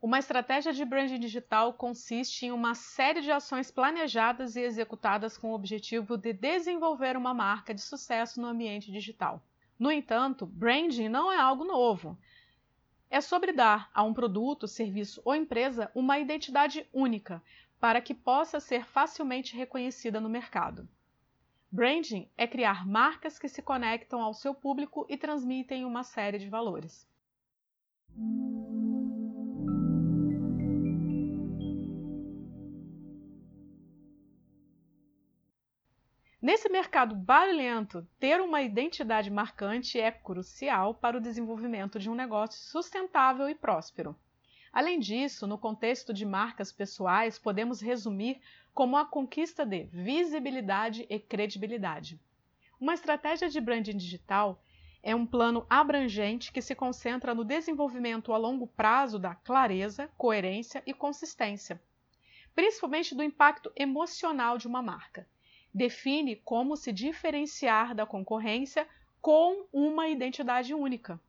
Uma estratégia de branding digital consiste em uma série de ações planejadas e executadas com o objetivo de desenvolver uma marca de sucesso no ambiente digital. No entanto, branding não é algo novo. É sobre dar a um produto, serviço ou empresa uma identidade única para que possa ser facilmente reconhecida no mercado. Branding é criar marcas que se conectam ao seu público e transmitem uma série de valores. Nesse mercado barulhento, ter uma identidade marcante é crucial para o desenvolvimento de um negócio sustentável e próspero. Além disso, no contexto de marcas pessoais, podemos resumir como a conquista de visibilidade e credibilidade. Uma estratégia de branding digital é um plano abrangente que se concentra no desenvolvimento a longo prazo da clareza, coerência e consistência, principalmente do impacto emocional de uma marca define como se diferenciar da concorrência com uma identidade única.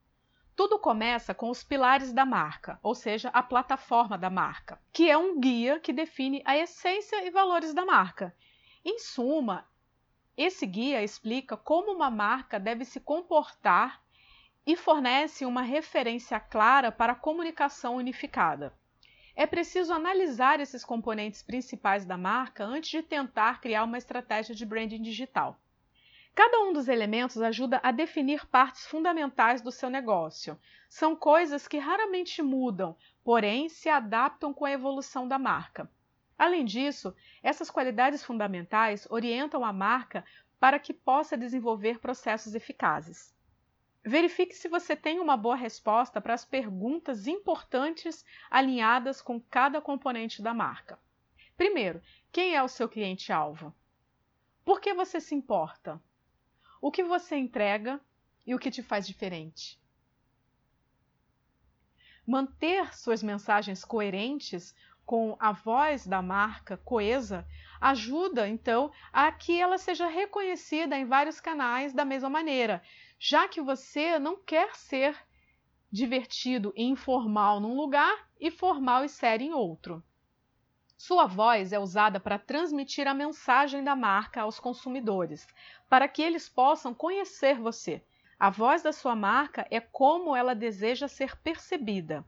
Tudo começa com os pilares da marca, ou seja, a plataforma da marca, que é um guia que define a essência e valores da marca. Em suma, esse guia explica como uma marca deve se comportar e fornece uma referência clara para a comunicação unificada. É preciso analisar esses componentes principais da marca antes de tentar criar uma estratégia de branding digital. Cada um dos elementos ajuda a definir partes fundamentais do seu negócio. São coisas que raramente mudam, porém se adaptam com a evolução da marca. Além disso, essas qualidades fundamentais orientam a marca para que possa desenvolver processos eficazes. Verifique se você tem uma boa resposta para as perguntas importantes alinhadas com cada componente da marca. Primeiro, quem é o seu cliente-alvo? Por que você se importa? O que você entrega e o que te faz diferente? Manter suas mensagens coerentes com a voz da marca coesa ajuda então a que ela seja reconhecida em vários canais da mesma maneira, já que você não quer ser divertido e informal num lugar e formal e sério em outro. Sua voz é usada para transmitir a mensagem da marca aos consumidores, para que eles possam conhecer você. A voz da sua marca é como ela deseja ser percebida.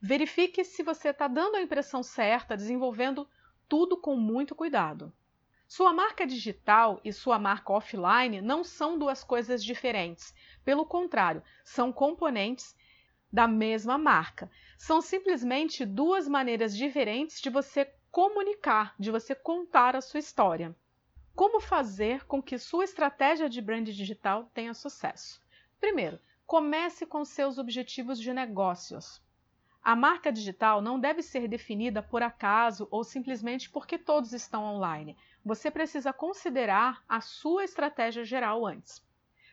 Verifique se você está dando a impressão certa, desenvolvendo tudo com muito cuidado. Sua marca digital e sua marca offline não são duas coisas diferentes. Pelo contrário, são componentes da mesma marca. São simplesmente duas maneiras diferentes de você comunicar, de você contar a sua história. Como fazer com que sua estratégia de brand digital tenha sucesso? Primeiro, comece com seus objetivos de negócios. A marca digital não deve ser definida por acaso ou simplesmente porque todos estão online você precisa considerar a sua estratégia geral antes.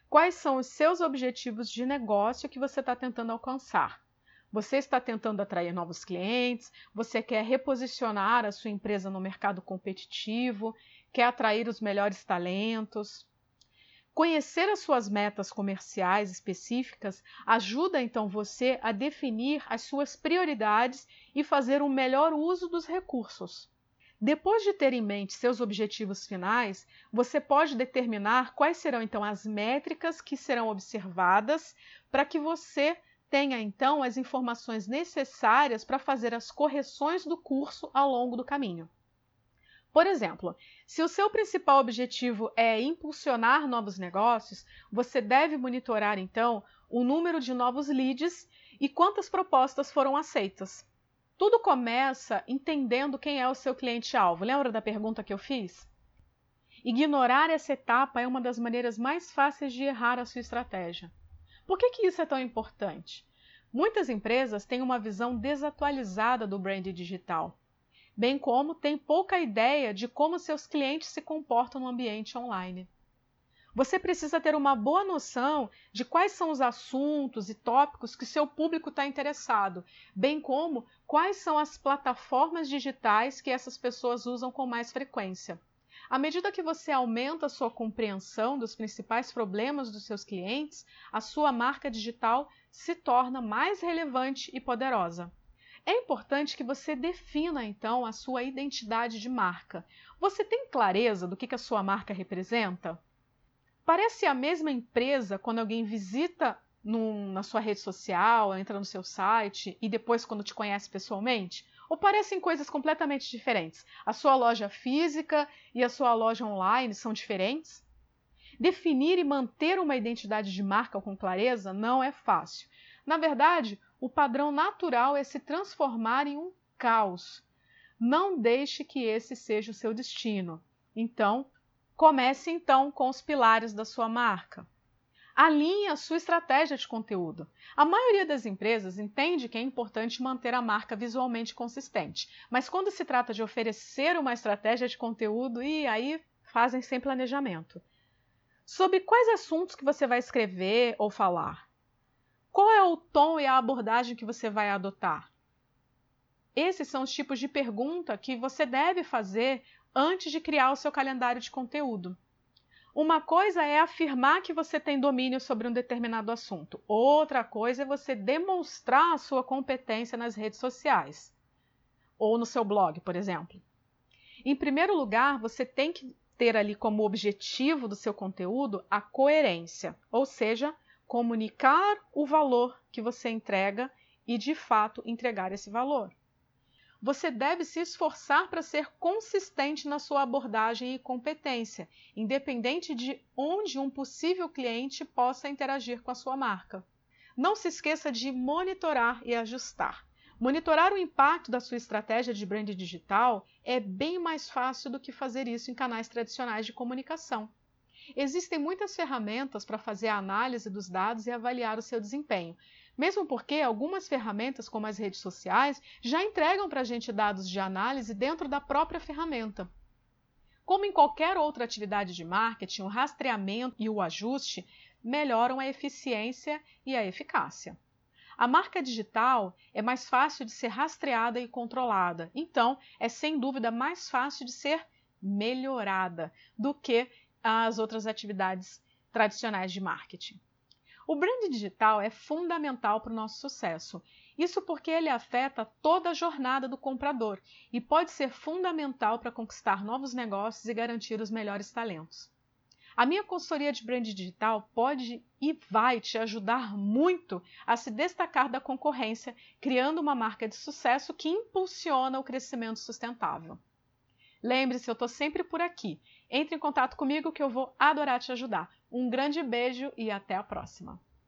Quais são os seus objetivos de negócio que você está tentando alcançar? Você está tentando atrair novos clientes? Você quer reposicionar a sua empresa no mercado competitivo? Quer atrair os melhores talentos? Conhecer as suas metas comerciais específicas ajuda então você a definir as suas prioridades e fazer um melhor uso dos recursos. Depois de ter em mente seus objetivos finais, você pode determinar quais serão então as métricas que serão observadas para que você tenha então as informações necessárias para fazer as correções do curso ao longo do caminho. Por exemplo, se o seu principal objetivo é impulsionar novos negócios, você deve monitorar então o número de novos leads e quantas propostas foram aceitas. Tudo começa entendendo quem é o seu cliente-alvo. Lembra da pergunta que eu fiz? Ignorar essa etapa é uma das maneiras mais fáceis de errar a sua estratégia. Por que, que isso é tão importante? Muitas empresas têm uma visão desatualizada do brand digital, bem como têm pouca ideia de como seus clientes se comportam no ambiente online. Você precisa ter uma boa noção de quais são os assuntos e tópicos que seu público está interessado, bem como quais são as plataformas digitais que essas pessoas usam com mais frequência. À medida que você aumenta a sua compreensão dos principais problemas dos seus clientes, a sua marca digital se torna mais relevante e poderosa. É importante que você defina então a sua identidade de marca. Você tem clareza do que, que a sua marca representa? Parece a mesma empresa quando alguém visita num, na sua rede social, entra no seu site e depois quando te conhece pessoalmente? Ou parecem coisas completamente diferentes? A sua loja física e a sua loja online são diferentes? Definir e manter uma identidade de marca com clareza não é fácil. Na verdade, o padrão natural é se transformar em um caos. Não deixe que esse seja o seu destino. Então, comece então com os pilares da sua marca. Alinhe a sua estratégia de conteúdo. A maioria das empresas entende que é importante manter a marca visualmente consistente, mas quando se trata de oferecer uma estratégia de conteúdo, e aí fazem sem planejamento. Sobre quais assuntos que você vai escrever ou falar? Qual é o tom e a abordagem que você vai adotar? Esses são os tipos de pergunta que você deve fazer antes de criar o seu calendário de conteúdo. Uma coisa é afirmar que você tem domínio sobre um determinado assunto, outra coisa é você demonstrar a sua competência nas redes sociais ou no seu blog, por exemplo. Em primeiro lugar, você tem que ter ali como objetivo do seu conteúdo a coerência, ou seja, comunicar o valor que você entrega e de fato entregar esse valor. Você deve se esforçar para ser consistente na sua abordagem e competência, independente de onde um possível cliente possa interagir com a sua marca. Não se esqueça de monitorar e ajustar. Monitorar o impacto da sua estratégia de brand digital é bem mais fácil do que fazer isso em canais tradicionais de comunicação. Existem muitas ferramentas para fazer a análise dos dados e avaliar o seu desempenho, mesmo porque algumas ferramentas, como as redes sociais, já entregam para a gente dados de análise dentro da própria ferramenta. Como em qualquer outra atividade de marketing, o rastreamento e o ajuste melhoram a eficiência e a eficácia. A marca digital é mais fácil de ser rastreada e controlada, então é sem dúvida mais fácil de ser melhorada do que as outras atividades tradicionais de marketing. O brand digital é fundamental para o nosso sucesso. Isso porque ele afeta toda a jornada do comprador e pode ser fundamental para conquistar novos negócios e garantir os melhores talentos. A minha consultoria de brand digital pode e vai te ajudar muito a se destacar da concorrência, criando uma marca de sucesso que impulsiona o crescimento sustentável. Lembre-se, eu estou sempre por aqui. Entre em contato comigo que eu vou adorar te ajudar. Um grande beijo e até a próxima!